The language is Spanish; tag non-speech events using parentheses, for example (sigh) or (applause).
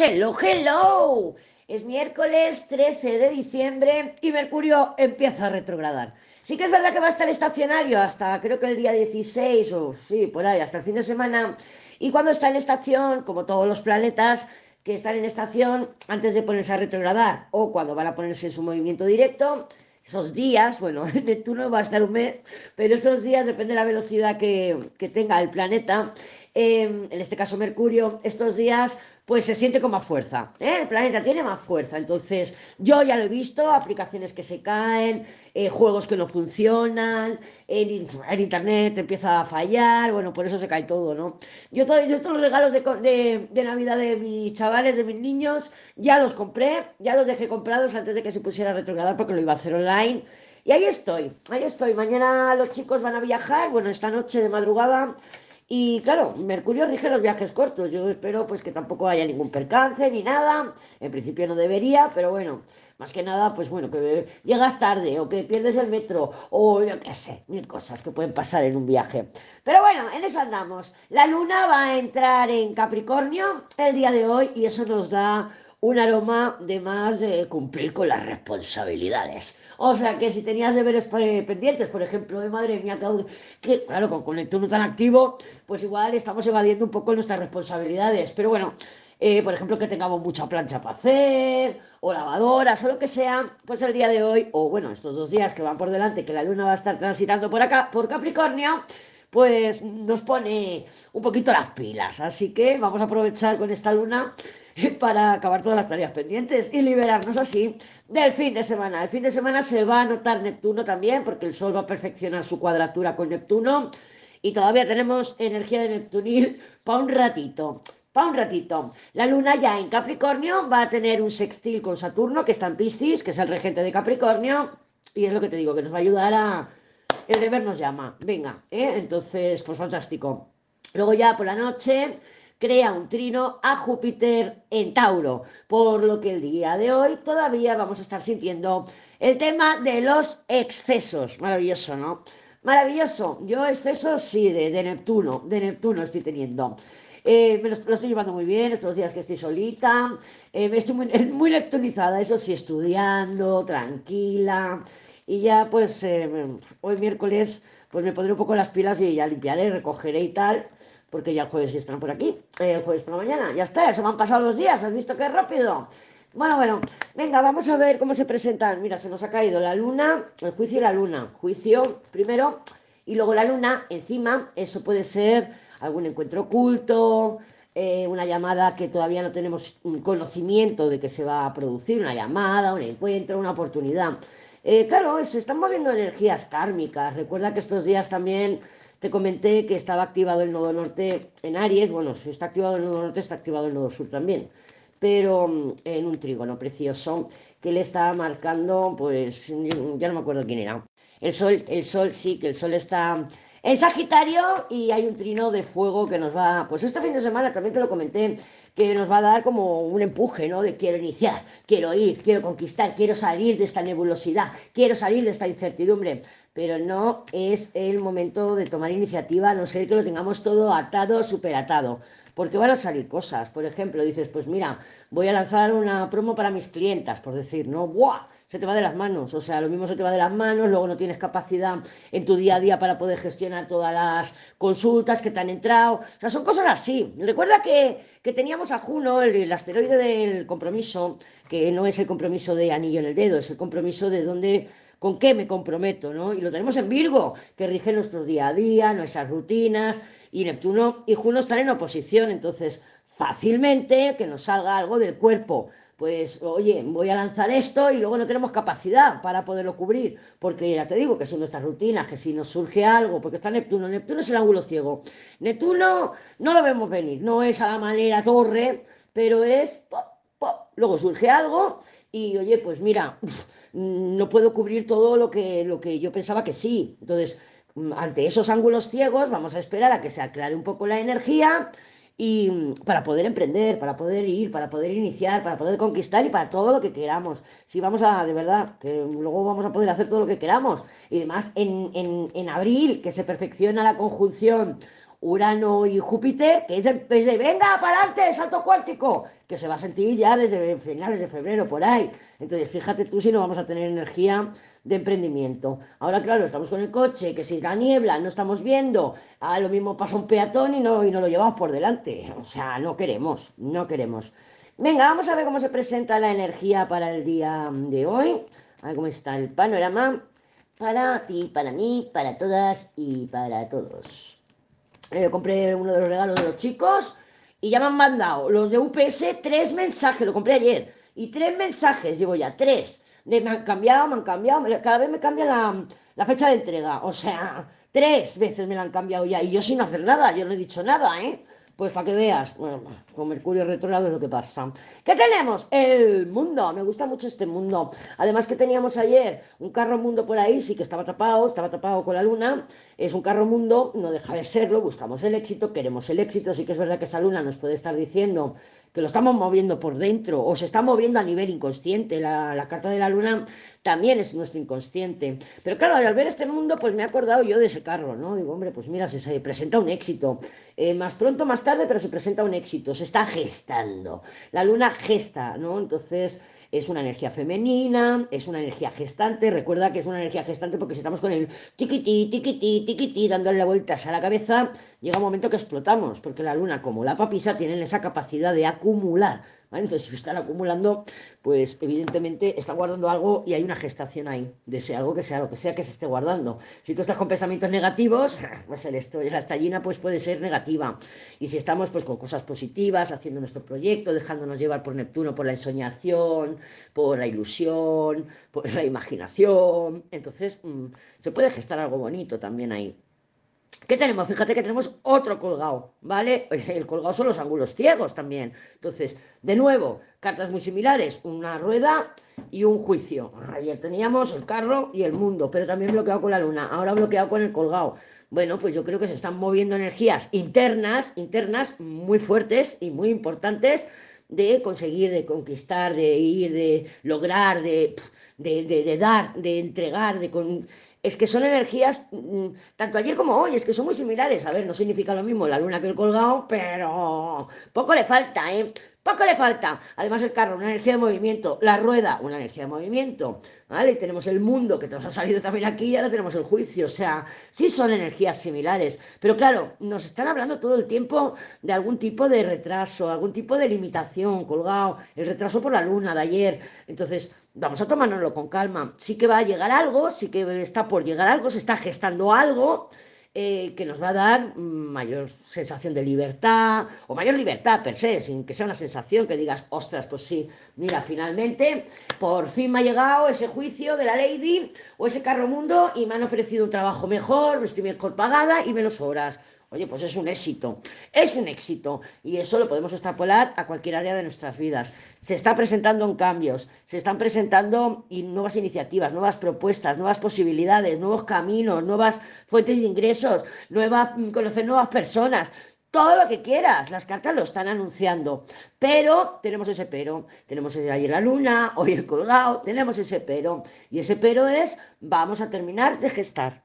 Hello, hello. Es miércoles 13 de diciembre y Mercurio empieza a retrogradar. Sí que es verdad que va a estar estacionario hasta creo que el día 16 o sí, por ahí, hasta el fin de semana. Y cuando está en estación, como todos los planetas que están en estación antes de ponerse a retrogradar o cuando van a ponerse en su movimiento directo, esos días, bueno, (laughs) Neptuno va a estar un mes, pero esos días, depende de la velocidad que, que tenga el planeta, en este caso Mercurio, estos días pues se siente con más fuerza. ¿eh? El planeta tiene más fuerza. Entonces, yo ya lo he visto, aplicaciones que se caen, eh, juegos que no funcionan, en, internet empieza a fallar, bueno, por eso se cae todo, ¿no? Yo, todos los regalos de, de, Navidad de mis chavales, de mis niños, ya los compré, ya los dejé comprados antes de que se pusiera a retrogradar porque lo iba a hacer online. Y ahí estoy, ahí estoy. Mañana los chicos van a viajar, bueno, esta noche de madrugada y claro, Mercurio rige los viajes cortos. Yo espero pues que tampoco haya ningún percance ni nada. En principio no debería, pero bueno, más que nada, pues bueno, que llegas tarde o que pierdes el metro o yo qué sé, mil cosas que pueden pasar en un viaje. Pero bueno, en eso andamos. La luna va a entrar en Capricornio el día de hoy y eso nos da un aroma de más de cumplir con las responsabilidades. O sea que si tenías deberes pendientes, por ejemplo, de madre mía, que claro, con, con el turno tan activo, pues igual estamos evadiendo un poco nuestras responsabilidades. Pero bueno, eh, por ejemplo, que tengamos mucha plancha para hacer, o lavadoras, o lo que sea, pues el día de hoy, o bueno, estos dos días que van por delante, que la luna va a estar transitando por acá, por Capricornio, pues nos pone un poquito las pilas. Así que vamos a aprovechar con esta luna (laughs) para acabar todas las tareas pendientes y liberarnos así del fin de semana. El fin de semana se va a notar Neptuno también, porque el Sol va a perfeccionar su cuadratura con Neptuno y todavía tenemos energía de Neptunil (laughs) para un ratito. Para un ratito. La luna ya en Capricornio va a tener un sextil con Saturno, que está en Piscis, que es el regente de Capricornio, y es lo que te digo, que nos va a ayudar a... El deber nos llama. Venga, ¿eh? entonces, pues fantástico. Luego ya por la noche crea un trino a Júpiter en Tauro, por lo que el día de hoy todavía vamos a estar sintiendo el tema de los excesos. Maravilloso, ¿no? Maravilloso. Yo excesos sí, de, Neptuno, de Neptuno estoy teniendo. Eh, me lo, estoy llevando muy bien estos días que estoy solita. Eh, estoy muy, (laughs) muy eso sí, estudiando, tranquila. Y ya pues eh, hoy miércoles pues me pondré un poco las pilas y ya limpiaré, recogeré y tal porque ya el jueves están por aquí, eh, el jueves por la mañana, ya está, se me han pasado los días, ¿has visto qué rápido? Bueno, bueno, venga, vamos a ver cómo se presentan. Mira, se nos ha caído la luna, el juicio y la luna. Juicio primero y luego la luna encima. Eso puede ser algún encuentro oculto, eh, una llamada que todavía no tenemos conocimiento de que se va a producir, una llamada, un encuentro, una oportunidad. Eh, claro, se están moviendo energías kármicas. Recuerda que estos días también te comenté que estaba activado el nodo norte en Aries. Bueno, si está activado el nodo norte, está activado el nodo sur también. Pero mm, en un trígono precioso que le estaba marcando, pues ya no me acuerdo quién era. El sol, el sol sí, que el sol está en Sagitario y hay un trino de fuego que nos va, pues este fin de semana también te lo comenté, que nos va a dar como un empuje, ¿no? De quiero iniciar, quiero ir, quiero conquistar, quiero salir de esta nebulosidad, quiero salir de esta incertidumbre pero no es el momento de tomar iniciativa, a no ser que lo tengamos todo atado, superatado, porque van a salir cosas. Por ejemplo, dices, pues mira, voy a lanzar una promo para mis clientas, por decir, ¿no? ¡Buah! Se te va de las manos, o sea, lo mismo se te va de las manos, luego no tienes capacidad en tu día a día para poder gestionar todas las consultas que te han entrado, o sea, son cosas así. Recuerda que, que teníamos a Juno, el, el asteroide del compromiso, que no es el compromiso de anillo en el dedo, es el compromiso de donde con qué me comprometo, ¿no? Y lo tenemos en Virgo, que rige nuestro día a día, nuestras rutinas, y Neptuno y Juno están en oposición, entonces fácilmente que nos salga algo del cuerpo. Pues, oye, voy a lanzar esto y luego no tenemos capacidad para poderlo cubrir, porque ya te digo que son nuestras rutinas, que si nos surge algo, porque está Neptuno, Neptuno es el ángulo ciego. Neptuno no lo vemos venir, no es a la manera torre, pero es, luego surge algo y oye, pues mira, no puedo cubrir todo lo que, lo que yo pensaba que sí. Entonces, ante esos ángulos ciegos, vamos a esperar a que se aclare un poco la energía y mm, para poder emprender, para poder ir, para poder iniciar, para poder conquistar y para todo lo que queramos. Si vamos a, de verdad, que luego vamos a poder hacer todo lo que queramos. Y además, en, en, en abril, que se perfecciona la conjunción Urano y Júpiter, que es de, venga, para adelante, salto cuántico, que se va a sentir ya desde finales de febrero, por ahí. Entonces, fíjate tú si no vamos a tener energía de emprendimiento. Ahora, claro, estamos con el coche, que si la niebla no estamos viendo, a lo mismo pasa un peatón y no, y no lo llevamos por delante. O sea, no queremos, no queremos. Venga, vamos a ver cómo se presenta la energía para el día de hoy. A ver cómo está el panorama para ti, para mí, para todas y para todos. Eh, compré uno de los regalos de los chicos y ya me han mandado los de UPS tres mensajes, lo compré ayer, y tres mensajes, llevo ya tres. me han cambiado, me han cambiado, cada vez me cambia la, la fecha de entrega, o sea, tres veces me la han cambiado ya, y yo sin hacer nada, yo no he dicho nada, ¿eh? Pues para que veas, bueno, con Mercurio retrógrado es lo que pasa. ¿Qué tenemos? El mundo. Me gusta mucho este mundo. Además que teníamos ayer un carro mundo por ahí, sí que estaba tapado, estaba tapado con la luna. Es un carro mundo, no deja de serlo. Buscamos el éxito, queremos el éxito. Sí que es verdad que esa luna nos puede estar diciendo que lo estamos moviendo por dentro o se está moviendo a nivel inconsciente. La, carta de la luna también es nuestro inconsciente. Pero claro, al ver este mundo, pues me he acordado yo de ese carro, ¿no? Digo, hombre, pues mira, se, presenta un éxito. Eh, más pronto, más tarde, pero se presenta un éxito. Se está gestando. La luna gesta, ¿no? Entonces es una energía femenina, es una energía gestante. Recuerda que es una energía gestante porque si estamos con el tiquití, tiquití, tiquití, dándole vueltas a la cabeza, llega un momento que explotamos, porque la luna, como la papisa, tienen esa capacidad de acumular entonces, si están acumulando, pues evidentemente están guardando algo y hay una gestación ahí, de ese algo que sea lo que sea que se esté guardando. Si tú estás con pensamientos negativos, (laughs) pues el la estallina pues puede ser negativa. Y si estamos pues con cosas positivas, haciendo nuestro proyecto, dejándonos llevar por Neptuno, por la ensoñación, por la ilusión, por la imaginación, entonces mm, se puede gestar algo bonito también ahí. ¿Qué tenemos? Fíjate que tenemos otro colgado, ¿vale? (laughs) El colgado son los ángulos ciegos también. Entonces, de nuevo, cartas muy similares, una rueda y un juicio. Ayer teníamos el carro y el mundo, pero también bloqueado con la luna, ahora bloqueado con el colgado. Bueno, pues yo creo que se están moviendo energías internas, internas muy fuertes y muy importantes de conseguir, de conquistar, de ir, de lograr, de, de, dar, de entregar, de... Con es que son energías, mm, tanto ayer como hoy, es que son muy similares. A ver, no significa lo mismo la luna que el colgado, pero poco le falta, ¿eh? Poco le falta. Además, el carro, una energía de movimiento. La rueda, una energía de movimiento. ¿Vale? Tenemos el mundo, que nos ha salido también aquí, y ahora tenemos el juicio. O sea, sí son energías similares. Pero claro, nos están hablando todo el tiempo de algún tipo de retraso, algún tipo de limitación, colgado. El retraso por la luna de ayer. Entonces, vamos a tomárnoslo con calma. Sí que va a llegar algo, sí que está por llegar algo, se está gestando algo eh, que nos va a dar mayor sensación de libertad, o mayor libertad per se, sin que sea una sensación que digas, ostras, pues sí, mira, finalmente, por fin me ha llegado ese juicio de la Lady o ese carro mundo y me han ofrecido un trabajo mejor, estoy mejor pagada y menos horas. Oye, pues es un éxito, es un éxito y eso lo podemos extrapolar a cualquier área de nuestras vidas. Se está presentando en cambios, se están presentando nuevas iniciativas, nuevas propuestas, nuevas posibilidades, nuevos caminos, nuevas fuentes de ingresos, nuevas, conocer nuevas personas. Todo lo que quieras, las cartas lo están anunciando, pero tenemos ese pero, tenemos ayer la luna, hoy el colgado, tenemos ese pero, y ese pero es, vamos a terminar de gestar,